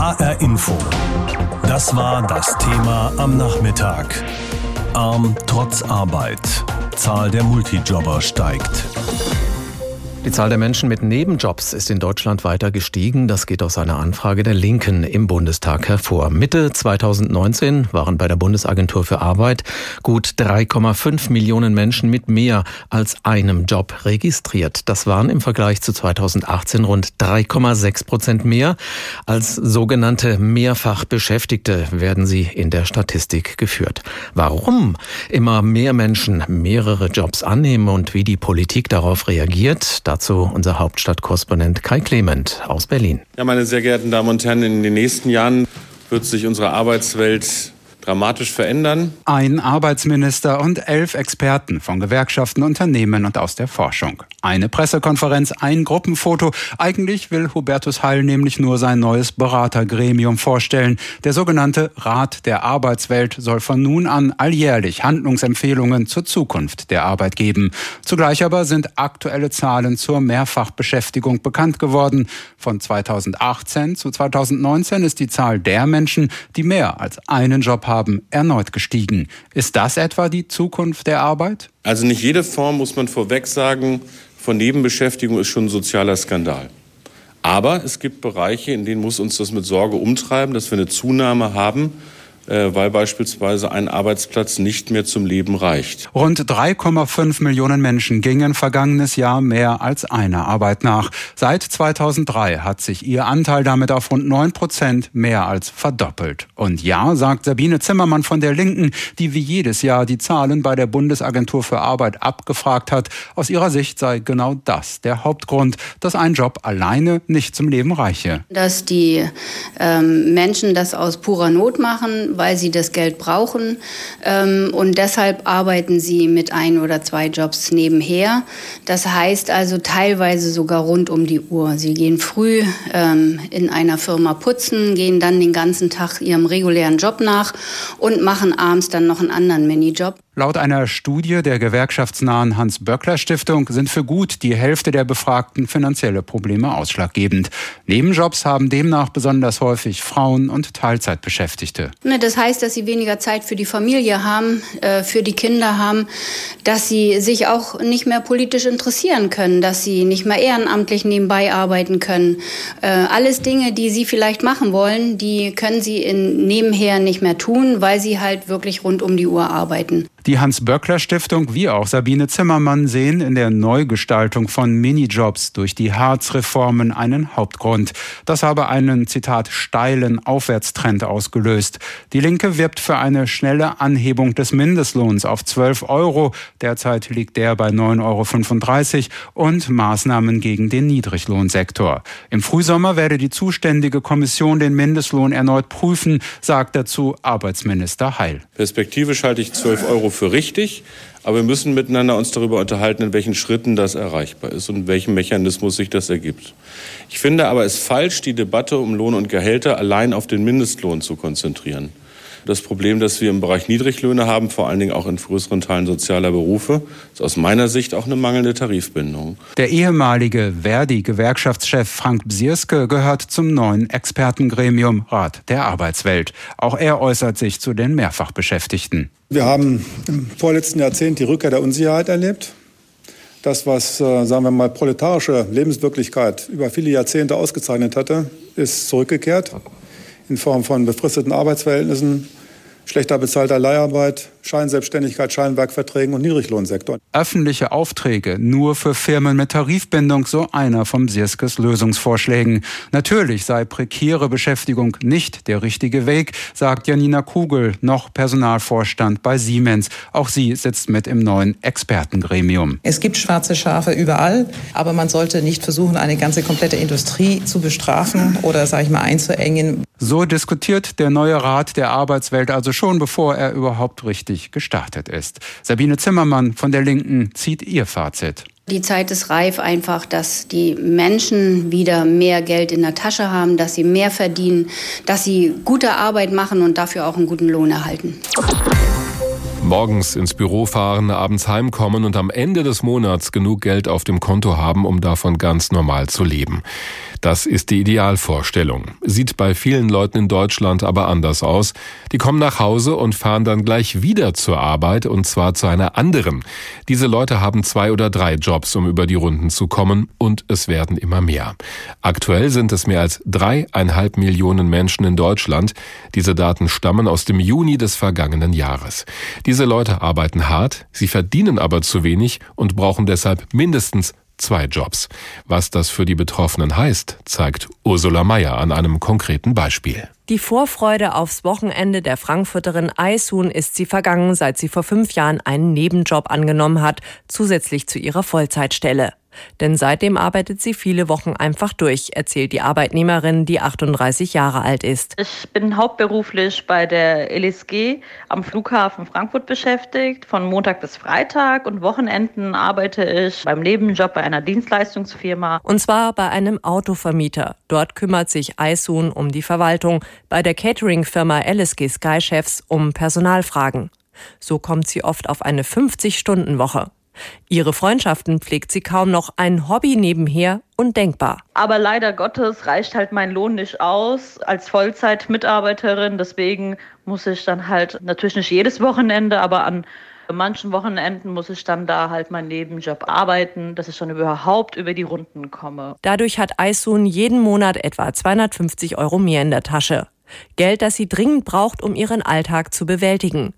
HR Info. Das war das Thema am Nachmittag. Arm trotz Arbeit. Zahl der Multijobber steigt. Die Zahl der Menschen mit Nebenjobs ist in Deutschland weiter gestiegen. Das geht aus einer Anfrage der Linken im Bundestag hervor. Mitte 2019 waren bei der Bundesagentur für Arbeit gut 3,5 Millionen Menschen mit mehr als einem Job registriert. Das waren im Vergleich zu 2018 rund 3,6 Prozent mehr. Als sogenannte Mehrfachbeschäftigte werden sie in der Statistik geführt. Warum immer mehr Menschen mehrere Jobs annehmen und wie die Politik darauf reagiert, Dazu unser Hauptstadtkorrespondent Kai Clement aus Berlin. Ja, meine sehr geehrten Damen und Herren, in den nächsten Jahren wird sich unsere Arbeitswelt dramatisch verändern. Ein Arbeitsminister und elf Experten von Gewerkschaften, Unternehmen und aus der Forschung. Eine Pressekonferenz, ein Gruppenfoto. Eigentlich will Hubertus Heil nämlich nur sein neues Beratergremium vorstellen. Der sogenannte Rat der Arbeitswelt soll von nun an alljährlich Handlungsempfehlungen zur Zukunft der Arbeit geben. Zugleich aber sind aktuelle Zahlen zur Mehrfachbeschäftigung bekannt geworden. Von 2018 zu 2019 ist die Zahl der Menschen, die mehr als einen Job haben, erneut gestiegen. Ist das etwa die Zukunft der Arbeit? Also nicht jede Form, muss man vorweg sagen, von Nebenbeschäftigung ist schon ein sozialer Skandal. Aber es gibt Bereiche, in denen muss uns das mit Sorge umtreiben, dass wir eine Zunahme haben weil beispielsweise ein Arbeitsplatz nicht mehr zum Leben reicht. Rund 3,5 Millionen Menschen gingen vergangenes Jahr mehr als einer Arbeit nach. Seit 2003 hat sich ihr Anteil damit auf rund 9 Prozent mehr als verdoppelt. Und ja, sagt Sabine Zimmermann von der Linken, die wie jedes Jahr die Zahlen bei der Bundesagentur für Arbeit abgefragt hat, aus ihrer Sicht sei genau das der Hauptgrund, dass ein Job alleine nicht zum Leben reiche. Dass die ähm, Menschen das aus purer Not machen, weil sie das Geld brauchen. Ähm, und deshalb arbeiten sie mit ein oder zwei Jobs nebenher. Das heißt also teilweise sogar rund um die Uhr. Sie gehen früh ähm, in einer Firma putzen, gehen dann den ganzen Tag ihrem regulären Job nach und machen abends dann noch einen anderen Minijob. Laut einer Studie der gewerkschaftsnahen Hans-Böckler-Stiftung sind für gut die Hälfte der Befragten finanzielle Probleme ausschlaggebend. Nebenjobs haben demnach besonders häufig Frauen und Teilzeitbeschäftigte. Ne, das heißt, dass sie weniger Zeit für die Familie haben, äh, für die Kinder haben, dass sie sich auch nicht mehr politisch interessieren können, dass sie nicht mehr ehrenamtlich nebenbei arbeiten können. Äh, alles Dinge, die sie vielleicht machen wollen, die können sie in nebenher nicht mehr tun, weil sie halt wirklich rund um die Uhr arbeiten. Die Hans-Böckler-Stiftung wie auch Sabine Zimmermann sehen in der Neugestaltung von Minijobs durch die Harz-Reformen einen Hauptgrund. Das habe einen, Zitat, steilen Aufwärtstrend ausgelöst. Die Linke wirbt für eine schnelle Anhebung des Mindestlohns auf 12 Euro. Derzeit liegt der bei 9,35 Euro und Maßnahmen gegen den Niedriglohnsektor. Im Frühsommer werde die zuständige Kommission den Mindestlohn erneut prüfen, sagt dazu Arbeitsminister Heil. Perspektivisch halte ich 12 Euro für richtig, aber wir müssen miteinander uns darüber unterhalten, in welchen Schritten das erreichbar ist und welchem Mechanismus sich das ergibt. Ich finde aber es falsch, die Debatte um Lohn und Gehälter allein auf den Mindestlohn zu konzentrieren. Das Problem, das wir im Bereich Niedriglöhne haben, vor allen Dingen auch in größeren Teilen sozialer Berufe, ist aus meiner Sicht auch eine mangelnde Tarifbindung. Der ehemalige Verdi-Gewerkschaftschef Frank Bsierske gehört zum neuen Expertengremium Rat der Arbeitswelt. Auch er äußert sich zu den Mehrfachbeschäftigten. Wir haben im vorletzten Jahrzehnt die Rückkehr der Unsicherheit erlebt. Das, was, äh, sagen wir mal, proletarische Lebenswirklichkeit über viele Jahrzehnte ausgezeichnet hatte, ist zurückgekehrt in Form von befristeten Arbeitsverhältnissen, schlechter bezahlter Leiharbeit, Scheinselbstständigkeit, Scheinwerkverträgen und Niedriglohnsektor. Öffentliche Aufträge nur für Firmen mit Tarifbindung, so einer von Sierskes Lösungsvorschlägen. Natürlich sei prekäre Beschäftigung nicht der richtige Weg, sagt Janina Kugel, noch Personalvorstand bei Siemens. Auch sie sitzt mit im neuen Expertengremium. Es gibt schwarze Schafe überall, aber man sollte nicht versuchen, eine ganze komplette Industrie zu bestrafen oder, sage ich mal, einzuengen. So diskutiert der neue Rat der Arbeitswelt also schon, bevor er überhaupt richtig gestartet ist. Sabine Zimmermann von der Linken zieht ihr Fazit. Die Zeit ist reif einfach, dass die Menschen wieder mehr Geld in der Tasche haben, dass sie mehr verdienen, dass sie gute Arbeit machen und dafür auch einen guten Lohn erhalten. Morgens ins Büro fahren, abends heimkommen und am Ende des Monats genug Geld auf dem Konto haben, um davon ganz normal zu leben. Das ist die Idealvorstellung. Sieht bei vielen Leuten in Deutschland aber anders aus. Die kommen nach Hause und fahren dann gleich wieder zur Arbeit und zwar zu einer anderen. Diese Leute haben zwei oder drei Jobs, um über die Runden zu kommen und es werden immer mehr. Aktuell sind es mehr als dreieinhalb Millionen Menschen in Deutschland. Diese Daten stammen aus dem Juni des vergangenen Jahres. Diese Leute arbeiten hart, sie verdienen aber zu wenig und brauchen deshalb mindestens zwei Jobs. Was das für die Betroffenen heißt, zeigt Ursula Mayer an einem konkreten Beispiel. Die Vorfreude aufs Wochenende der Frankfurterin Aisun ist sie vergangen, seit sie vor fünf Jahren einen Nebenjob angenommen hat, zusätzlich zu ihrer Vollzeitstelle. Denn seitdem arbeitet sie viele Wochen einfach durch, erzählt die Arbeitnehmerin, die 38 Jahre alt ist. Ich bin hauptberuflich bei der LSG am Flughafen Frankfurt beschäftigt, von Montag bis Freitag und Wochenenden arbeite ich beim Nebenjob bei einer Dienstleistungsfirma. Und zwar bei einem Autovermieter. Dort kümmert sich Aisun um die Verwaltung, bei der Catering-Firma LSG Sky Chefs um Personalfragen. So kommt sie oft auf eine 50-Stunden-Woche. Ihre Freundschaften pflegt sie kaum noch, ein Hobby nebenher undenkbar. Aber leider Gottes reicht halt mein Lohn nicht aus als Vollzeitmitarbeiterin. Deswegen muss ich dann halt natürlich nicht jedes Wochenende, aber an manchen Wochenenden muss ich dann da halt meinen Nebenjob arbeiten, dass ich dann überhaupt über die Runden komme. Dadurch hat Aisun jeden Monat etwa 250 Euro mehr in der Tasche. Geld, das sie dringend braucht, um ihren Alltag zu bewältigen.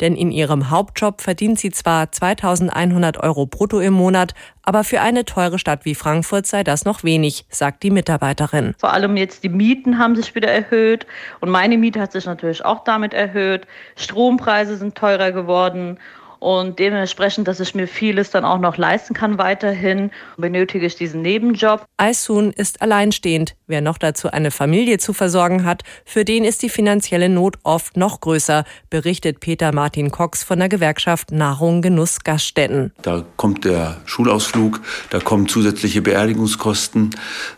Denn in ihrem Hauptjob verdient sie zwar 2100 Euro brutto im Monat, aber für eine teure Stadt wie Frankfurt sei das noch wenig, sagt die Mitarbeiterin. Vor allem jetzt die Mieten haben sich wieder erhöht und meine Miete hat sich natürlich auch damit erhöht. Strompreise sind teurer geworden und dementsprechend, dass ich mir vieles dann auch noch leisten kann weiterhin, benötige ich diesen Nebenjob. Aisun ist alleinstehend. Wer noch dazu eine Familie zu versorgen hat, für den ist die finanzielle Not oft noch größer, berichtet Peter Martin Cox von der Gewerkschaft Nahrung Genuss Gaststätten. Da kommt der Schulausflug, da kommen zusätzliche Beerdigungskosten,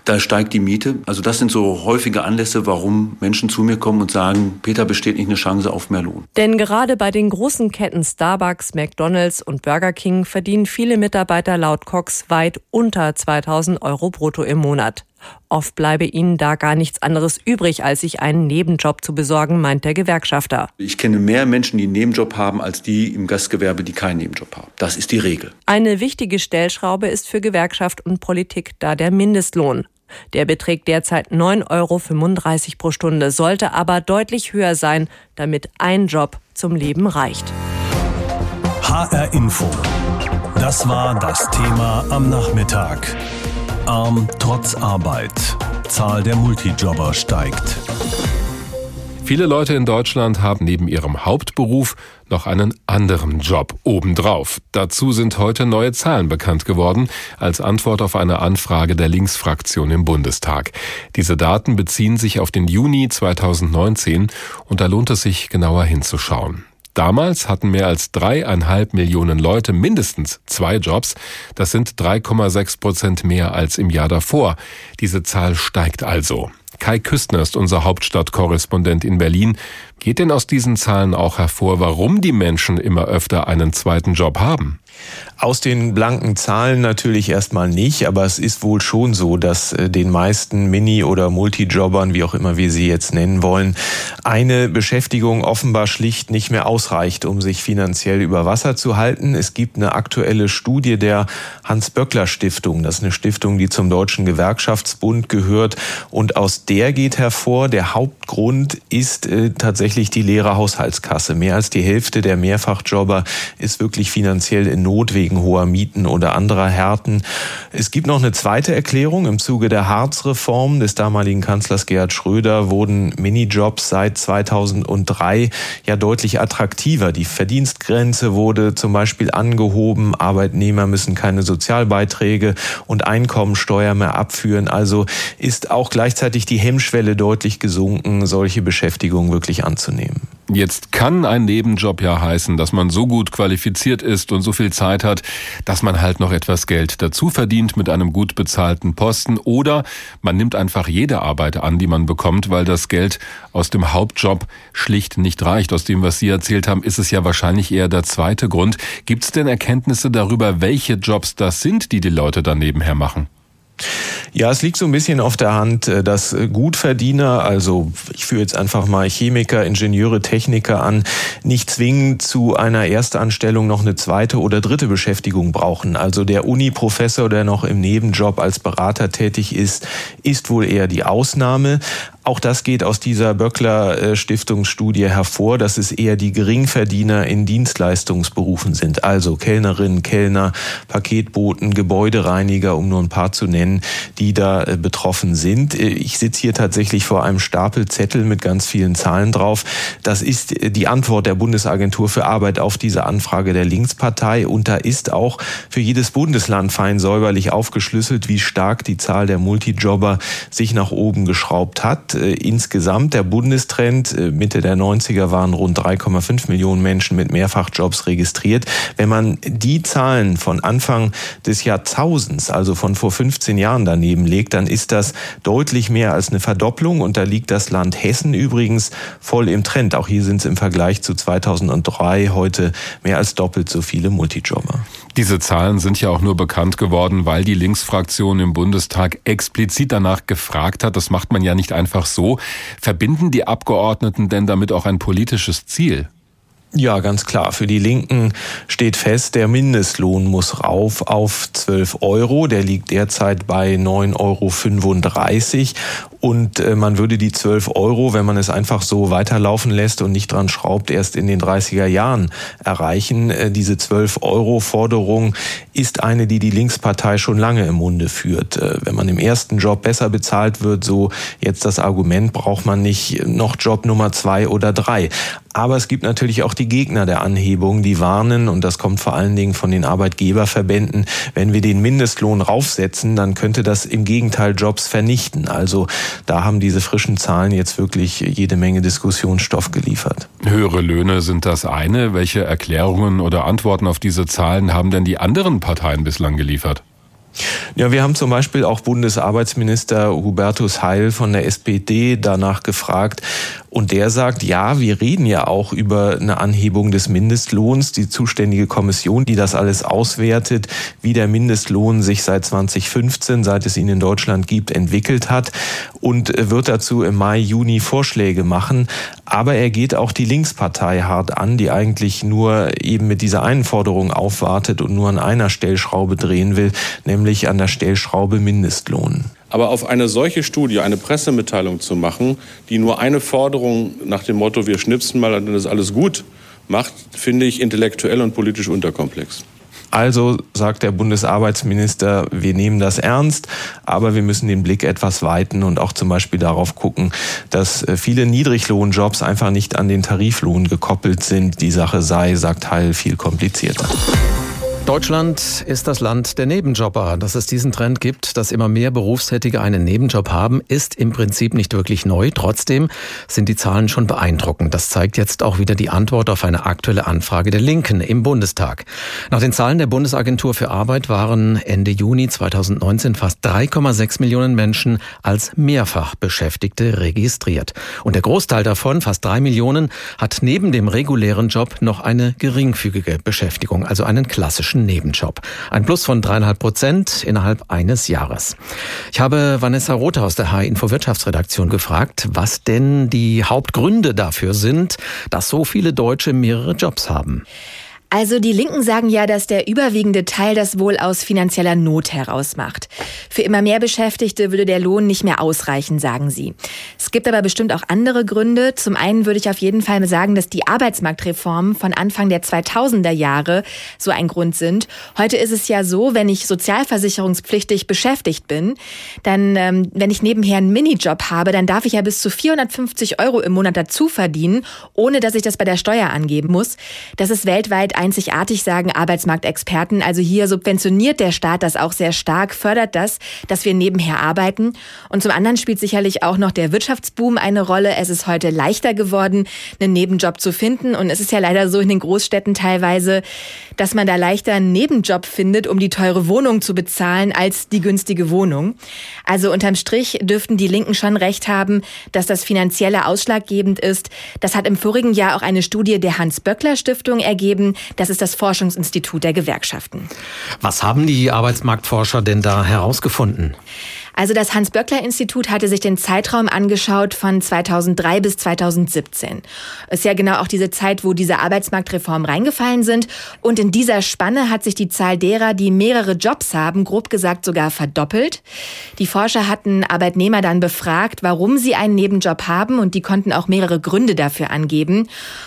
da steigt die Miete. Also das sind so häufige Anlässe, warum Menschen zu mir kommen und sagen, Peter besteht nicht eine Chance auf mehr Lohn. Denn gerade bei den großen Ketten Starbucks, McDonald's und Burger King verdienen viele Mitarbeiter laut Cox weit unter 2000 Euro brutto im Monat. Oft bleibe ihnen da gar nichts anderes übrig, als sich einen Nebenjob zu besorgen, meint der Gewerkschafter. Ich kenne mehr Menschen, die einen Nebenjob haben, als die im Gastgewerbe, die keinen Nebenjob haben. Das ist die Regel. Eine wichtige Stellschraube ist für Gewerkschaft und Politik da der Mindestlohn. Der beträgt derzeit 9,35 Euro pro Stunde, sollte aber deutlich höher sein, damit ein Job zum Leben reicht. HR Info. Das war das Thema am Nachmittag. Arm trotz Arbeit. Zahl der Multijobber steigt. Viele Leute in Deutschland haben neben ihrem Hauptberuf noch einen anderen Job obendrauf. Dazu sind heute neue Zahlen bekannt geworden, als Antwort auf eine Anfrage der Linksfraktion im Bundestag. Diese Daten beziehen sich auf den Juni 2019 und da lohnt es sich genauer hinzuschauen. Damals hatten mehr als dreieinhalb Millionen Leute mindestens zwei Jobs. Das sind 3,6 Prozent mehr als im Jahr davor. Diese Zahl steigt also. Kai Küstner ist unser Hauptstadtkorrespondent in Berlin. Geht denn aus diesen Zahlen auch hervor, warum die Menschen immer öfter einen zweiten Job haben? Aus den blanken Zahlen natürlich erstmal nicht, aber es ist wohl schon so, dass äh, den meisten Mini- oder Multijobbern, wie auch immer wir sie jetzt nennen wollen, eine Beschäftigung offenbar schlicht nicht mehr ausreicht, um sich finanziell über Wasser zu halten. Es gibt eine aktuelle Studie der Hans-Böckler-Stiftung. Das ist eine Stiftung, die zum Deutschen Gewerkschaftsbund gehört. Und aus der geht hervor, der Hauptgrund ist äh, tatsächlich die leere Haushaltskasse. Mehr als die Hälfte der Mehrfachjobber ist wirklich finanziell in Not wegen hoher Mieten oder anderer Härten. Es gibt noch eine zweite Erklärung. Im Zuge der Harz-Reform des damaligen Kanzlers Gerhard Schröder wurden Minijobs seit 2003 ja deutlich attraktiver. Die Verdienstgrenze wurde zum Beispiel angehoben. Arbeitnehmer müssen keine Sozialbeiträge und Einkommensteuer mehr abführen. Also ist auch gleichzeitig die Hemmschwelle deutlich gesunken, solche Beschäftigung wirklich anzunehmen. Jetzt kann ein Nebenjob ja heißen, dass man so gut qualifiziert ist und so viel Zeit hat, dass man halt noch etwas Geld dazu verdient mit einem gut bezahlten Posten oder man nimmt einfach jede Arbeit an, die man bekommt, weil das Geld aus dem Hauptjob schlicht nicht reicht. Aus dem, was Sie erzählt haben, ist es ja wahrscheinlich eher der zweite Grund. Gibt es denn Erkenntnisse darüber, welche Jobs das sind, die die Leute dann nebenher machen? Ja, es liegt so ein bisschen auf der Hand, äh, dass äh, Gutverdiener, also ich führe jetzt einfach mal Chemiker, Ingenieure, Techniker an, nicht zwingend zu einer Erstanstellung noch eine zweite oder dritte Beschäftigung brauchen. Also der Uni-Professor, der noch im Nebenjob als Berater tätig ist, ist wohl eher die Ausnahme. Auch das geht aus dieser Böckler äh, Stiftungsstudie hervor, dass es eher die Geringverdiener in Dienstleistungsberufen sind. Also Kellnerinnen, Kellner, Paketboten, Gebäudereiniger, um nur ein paar zu nennen, die da äh, betroffen sind. Äh, ich sitze hier tatsächlich vor einem Stapel Zettel mit ganz vielen Zahlen drauf. Das ist die Antwort der Bundesagentur für Arbeit auf diese Anfrage der Linkspartei. Und da ist auch für jedes Bundesland fein säuberlich aufgeschlüsselt, wie stark die Zahl der Multijobber sich nach oben geschraubt hat. Äh, insgesamt der Bundestrend äh, Mitte der 90er waren rund 3,5 Millionen Menschen mit Mehrfachjobs registriert. Wenn man die Zahlen von Anfang des Jahrtausends, also von vor 15 Jahren daneben legt, dann ist das deutlich mehr als eine Verdopplung und da liegt das Land Hessen übrigens voll im Trend. Auch hier sind es im Vergleich zu 2003 heute mehr als doppelt so viele Multijobber. Diese Zahlen sind ja auch nur bekannt geworden, weil die Linksfraktion im Bundestag explizit danach gefragt hat. Das macht man ja nicht einfach so. Verbinden die Abgeordneten denn damit auch ein politisches Ziel? Ja, ganz klar. Für die Linken steht fest, der Mindestlohn muss rauf auf 12 Euro. Der liegt derzeit bei 9,35 Euro. Und äh, man würde die 12 Euro, wenn man es einfach so weiterlaufen lässt und nicht dran schraubt, erst in den 30er Jahren erreichen. Äh, diese 12 Euro Forderung ist eine, die die Linkspartei schon lange im Munde führt. Äh, wenn man im ersten Job besser bezahlt wird, so jetzt das Argument, braucht man nicht noch Job Nummer zwei oder drei. Aber es gibt natürlich auch die Gegner der Anhebung, die warnen, und das kommt vor allen Dingen von den Arbeitgeberverbänden, wenn wir den Mindestlohn raufsetzen, dann könnte das im Gegenteil Jobs vernichten. Also da haben diese frischen Zahlen jetzt wirklich jede Menge Diskussionsstoff geliefert. Höhere Löhne sind das eine. Welche Erklärungen oder Antworten auf diese Zahlen haben denn die anderen Parteien bislang geliefert? Ja, wir haben zum Beispiel auch Bundesarbeitsminister Hubertus Heil von der SPD danach gefragt. Und der sagt, ja, wir reden ja auch über eine Anhebung des Mindestlohns. Die zuständige Kommission, die das alles auswertet, wie der Mindestlohn sich seit 2015, seit es ihn in Deutschland gibt, entwickelt hat und wird dazu im Mai, Juni Vorschläge machen. Aber er geht auch die Linkspartei hart an, die eigentlich nur eben mit dieser einen Forderung aufwartet und nur an einer Stellschraube drehen will, nämlich an der Stellschraube Mindestlohn. Aber auf eine solche Studie eine Pressemitteilung zu machen, die nur eine Forderung nach dem Motto, wir schnipsen mal, dann ist alles gut, macht, finde ich intellektuell und politisch unterkomplex. Also sagt der Bundesarbeitsminister, wir nehmen das ernst, aber wir müssen den Blick etwas weiten und auch zum Beispiel darauf gucken, dass äh, viele Niedriglohnjobs einfach nicht an den Tariflohn gekoppelt sind. Die Sache sei, sagt Heil, viel komplizierter. Deutschland ist das Land der Nebenjobber. Dass es diesen Trend gibt, dass immer mehr Berufstätige einen Nebenjob haben, ist im Prinzip nicht wirklich neu. Trotzdem sind die Zahlen schon beeindruckend. Das zeigt jetzt auch wieder die Antwort auf eine aktuelle Anfrage der Linken im Bundestag. Nach den Zahlen der Bundesagentur für Arbeit waren Ende Juni 2019 fast 3,6 Millionen Menschen als Mehrfachbeschäftigte registriert. Und der Großteil davon, fast drei Millionen, hat neben dem regulären Job noch eine geringfügige Beschäftigung, also einen klassischen klassischen Nebenjob. Ein Plus von dreieinhalb Prozent innerhalb eines Jahres. Ich habe Vanessa Rothe aus der H-Info Wirtschaftsredaktion gefragt, was denn die Hauptgründe dafür sind, dass so viele Deutsche mehrere Jobs haben. Also die Linken sagen ja, dass der überwiegende Teil das wohl aus finanzieller Not heraus macht. Für immer mehr Beschäftigte würde der Lohn nicht mehr ausreichen, sagen sie. Es gibt aber bestimmt auch andere Gründe. Zum einen würde ich auf jeden Fall sagen, dass die Arbeitsmarktreformen von Anfang der 2000er Jahre so ein Grund sind. Heute ist es ja so, wenn ich sozialversicherungspflichtig beschäftigt bin, dann, ähm, wenn ich nebenher einen Minijob habe, dann darf ich ja bis zu 450 Euro im Monat dazu verdienen, ohne dass ich das bei der Steuer angeben muss. Das ist weltweit einzigartig, sagen Arbeitsmarktexperten. Also hier subventioniert der Staat das auch sehr stark, fördert das, dass wir nebenher arbeiten. Und zum anderen spielt sicherlich auch noch der Wirtschaftsboom eine Rolle. Es ist heute leichter geworden, einen Nebenjob zu finden. Und es ist ja leider so in den Großstädten teilweise, dass man da leichter einen Nebenjob findet, um die teure Wohnung zu bezahlen, als die günstige Wohnung. Also unterm Strich dürften die Linken schon recht haben, dass das finanzielle ausschlaggebend ist. Das hat im vorigen Jahr auch eine Studie der Hans-Böckler-Stiftung ergeben. Das ist das Forschungsinstitut der Gewerkschaften. Was haben die Arbeitsmarktforscher denn da herausgefunden? Also das Hans-Böckler-Institut hatte sich den Zeitraum angeschaut von 2003 bis 2017. Ist ja genau auch diese Zeit, wo diese Arbeitsmarktreformen reingefallen sind. Und in dieser Spanne hat sich die Zahl derer, die mehrere Jobs haben, grob gesagt sogar verdoppelt. Die Forscher hatten Arbeitnehmer dann befragt, warum sie einen Nebenjob haben und die konnten auch mehrere Gründe dafür angeben.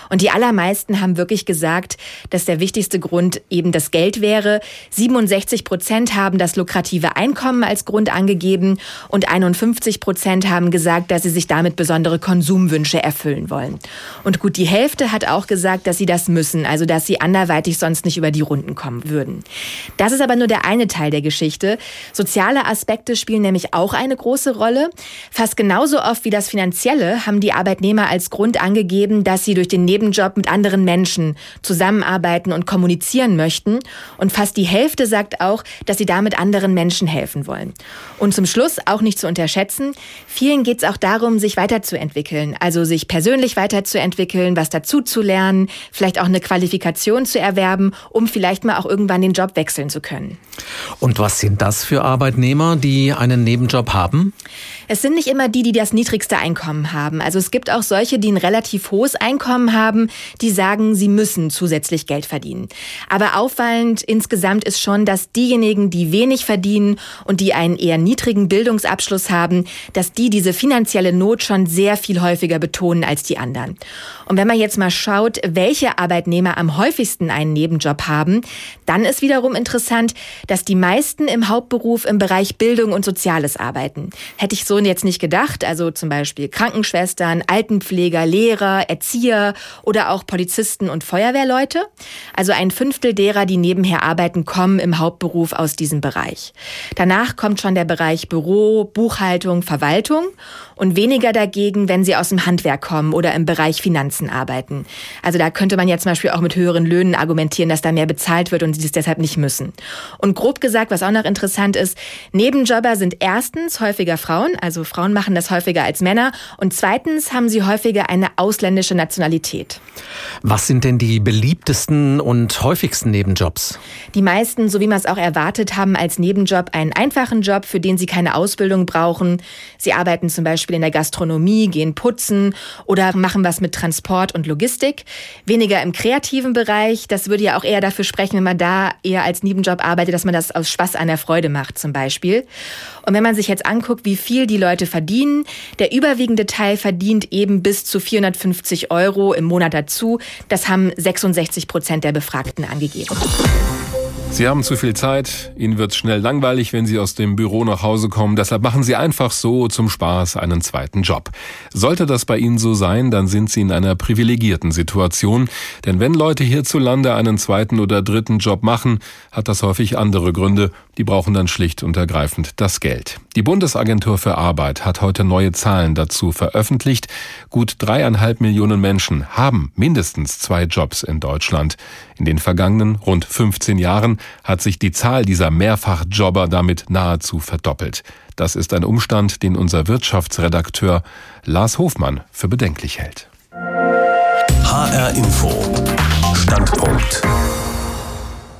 Und die allermeisten haben wirklich gesagt, dass der wichtigste Grund eben das Geld wäre. 67 Prozent haben das lukrative Einkommen als Grund angegeben angegeben und 51 Prozent haben gesagt, dass sie sich damit besondere Konsumwünsche erfüllen wollen. Und gut die Hälfte hat auch gesagt, dass sie das müssen, also dass sie anderweitig sonst nicht über die Runden kommen würden. Das ist aber nur der eine Teil der Geschichte. Soziale Aspekte spielen nämlich auch eine große Rolle. Fast genauso oft wie das Finanzielle haben die Arbeitnehmer als Grund angegeben, dass sie durch den Nebenjob mit anderen Menschen zusammenarbeiten und kommunizieren möchten. Und fast die Hälfte sagt auch, dass sie damit anderen Menschen helfen wollen. Und zum Schluss auch nicht zu unterschätzen, vielen geht es auch darum, sich weiterzuentwickeln, also sich persönlich weiterzuentwickeln, was dazu zu lernen, vielleicht auch eine Qualifikation zu erwerben, um vielleicht mal auch irgendwann den Job wechseln zu können. Und was sind das für Arbeitnehmer, die einen Nebenjob haben? Es sind nicht immer die, die das niedrigste Einkommen haben. Also es gibt auch solche, die ein relativ hohes Einkommen haben, die sagen, sie müssen zusätzlich Geld verdienen. Aber auffallend insgesamt ist schon, dass diejenigen, die wenig verdienen und die einen eher niedrigen Bildungsabschluss haben, dass die diese finanzielle Not schon sehr viel häufiger betonen als die anderen. Und wenn man jetzt mal schaut, welche Arbeitnehmer am häufigsten einen Nebenjob haben, dann ist wiederum interessant, dass die meisten im Hauptberuf im Bereich Bildung und Soziales arbeiten. Hätte ich so Personen jetzt nicht gedacht, also zum Beispiel Krankenschwestern, Altenpfleger, Lehrer, Erzieher oder auch Polizisten und Feuerwehrleute. Also ein Fünftel derer, die nebenher arbeiten, kommen im Hauptberuf aus diesem Bereich. Danach kommt schon der Bereich Büro, Buchhaltung, Verwaltung und weniger dagegen, wenn sie aus dem Handwerk kommen oder im Bereich Finanzen arbeiten. Also da könnte man jetzt zum Beispiel auch mit höheren Löhnen argumentieren, dass da mehr bezahlt wird und sie es deshalb nicht müssen. Und grob gesagt, was auch noch interessant ist, Nebenjobber sind erstens häufiger Frauen, also Frauen machen das häufiger als Männer und zweitens haben sie häufiger eine ausländische Nationalität. Was sind denn die beliebtesten und häufigsten Nebenjobs? Die meisten, so wie man es auch erwartet, haben als Nebenjob einen einfachen Job, für den sie keine Ausbildung brauchen. Sie arbeiten zum Beispiel Beispiel in der Gastronomie, gehen putzen oder machen was mit Transport und Logistik. Weniger im kreativen Bereich. Das würde ja auch eher dafür sprechen, wenn man da eher als Nebenjob arbeitet, dass man das aus Spaß an der Freude macht zum Beispiel. Und wenn man sich jetzt anguckt, wie viel die Leute verdienen, der überwiegende Teil verdient eben bis zu 450 Euro im Monat dazu. Das haben 66 Prozent der Befragten angegeben. Sie haben zu viel Zeit, Ihnen wird schnell langweilig, wenn Sie aus dem Büro nach Hause kommen, deshalb machen Sie einfach so zum Spaß einen zweiten Job. Sollte das bei Ihnen so sein, dann sind Sie in einer privilegierten Situation, denn wenn Leute hierzulande einen zweiten oder dritten Job machen, hat das häufig andere Gründe, die brauchen dann schlicht und ergreifend das Geld. Die Bundesagentur für Arbeit hat heute neue Zahlen dazu veröffentlicht. Gut dreieinhalb Millionen Menschen haben mindestens zwei Jobs in Deutschland. In den vergangenen rund 15 Jahren hat sich die Zahl dieser Mehrfachjobber damit nahezu verdoppelt. Das ist ein Umstand, den unser Wirtschaftsredakteur Lars Hofmann für bedenklich hält. HR Info. Standpunkt.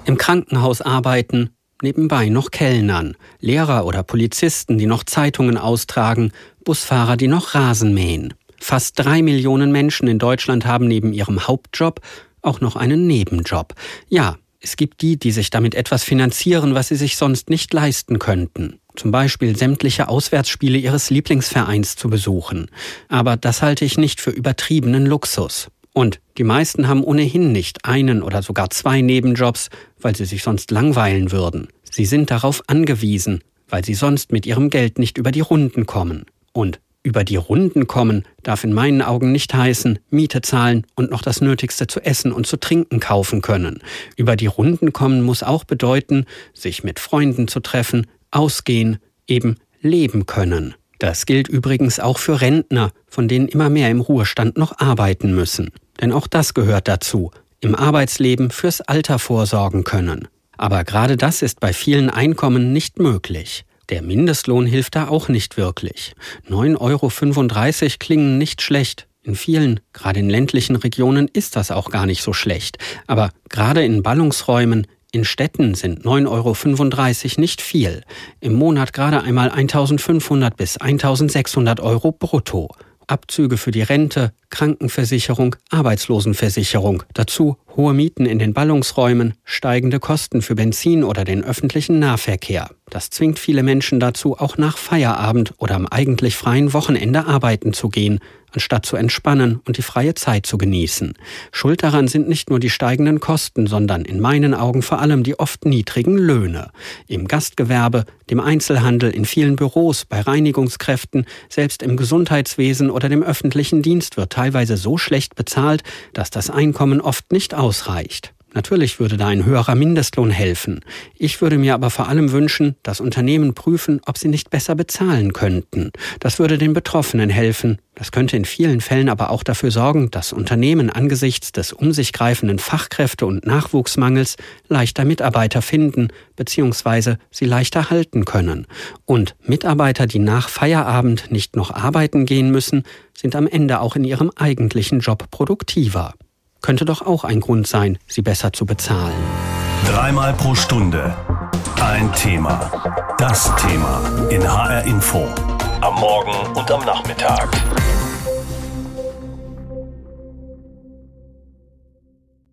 Im Krankenhaus arbeiten, nebenbei noch Kellnern, Lehrer oder Polizisten, die noch Zeitungen austragen, Busfahrer, die noch Rasen mähen. Fast drei Millionen Menschen in Deutschland haben neben ihrem Hauptjob auch noch einen Nebenjob. Ja, es gibt die, die sich damit etwas finanzieren, was sie sich sonst nicht leisten könnten. Zum Beispiel sämtliche Auswärtsspiele ihres Lieblingsvereins zu besuchen. Aber das halte ich nicht für übertriebenen Luxus. Und die meisten haben ohnehin nicht einen oder sogar zwei Nebenjobs, weil sie sich sonst langweilen würden. Sie sind darauf angewiesen, weil sie sonst mit ihrem Geld nicht über die Runden kommen. Und Über die Runden kommen darf in meinen Augen nicht heißen, Miete zahlen und noch das Nötigste zu essen und zu trinken kaufen können. Über die Runden kommen muss auch bedeuten, sich mit Freunden zu treffen, ausgehen, eben leben können. Das gilt übrigens auch für Rentner, von denen immer mehr im Ruhestand noch arbeiten müssen. Denn auch das gehört dazu, im Arbeitsleben fürs Alter vorsorgen können. Aber gerade das ist bei vielen Einkommen nicht möglich. Der Mindestlohn hilft da auch nicht wirklich. 9,35 Euro klingen nicht schlecht. In vielen, gerade in ländlichen Regionen, ist das auch gar nicht so schlecht. Aber gerade in Ballungsräumen, in Städten sind 9,35 Euro nicht viel. Im Monat gerade einmal 1500 bis 1600 Euro brutto. Abzüge für die Rente, Krankenversicherung, Arbeitslosenversicherung, dazu hohe Mieten in den Ballungsräumen, steigende Kosten für Benzin oder den öffentlichen Nahverkehr. Das zwingt viele Menschen dazu, auch nach Feierabend oder am eigentlich freien Wochenende arbeiten zu gehen, anstatt zu entspannen und die freie Zeit zu genießen. Schuld daran sind nicht nur die steigenden Kosten, sondern in meinen Augen vor allem die oft niedrigen Löhne. Im Gastgewerbe, dem Einzelhandel, in vielen Büros, bei Reinigungskräften, selbst im Gesundheitswesen oder dem öffentlichen Dienst wird teilweise so schlecht bezahlt, dass das Einkommen oft nicht ausreicht. Natürlich würde da ein höherer Mindestlohn helfen. Ich würde mir aber vor allem wünschen, dass Unternehmen prüfen, ob sie nicht besser bezahlen könnten. Das würde den Betroffenen helfen. Das könnte in vielen Fällen aber auch dafür sorgen, dass Unternehmen angesichts des um sich greifenden Fachkräfte- und Nachwuchsmangels leichter Mitarbeiter finden bzw. sie leichter halten können. Und Mitarbeiter, die nach Feierabend nicht noch arbeiten gehen müssen, sind am Ende auch in ihrem eigentlichen Job produktiver könnte doch auch ein Grund sein, sie besser zu bezahlen. Dreimal pro Stunde ein Thema. Das Thema in HR Info. Am Morgen und am Nachmittag.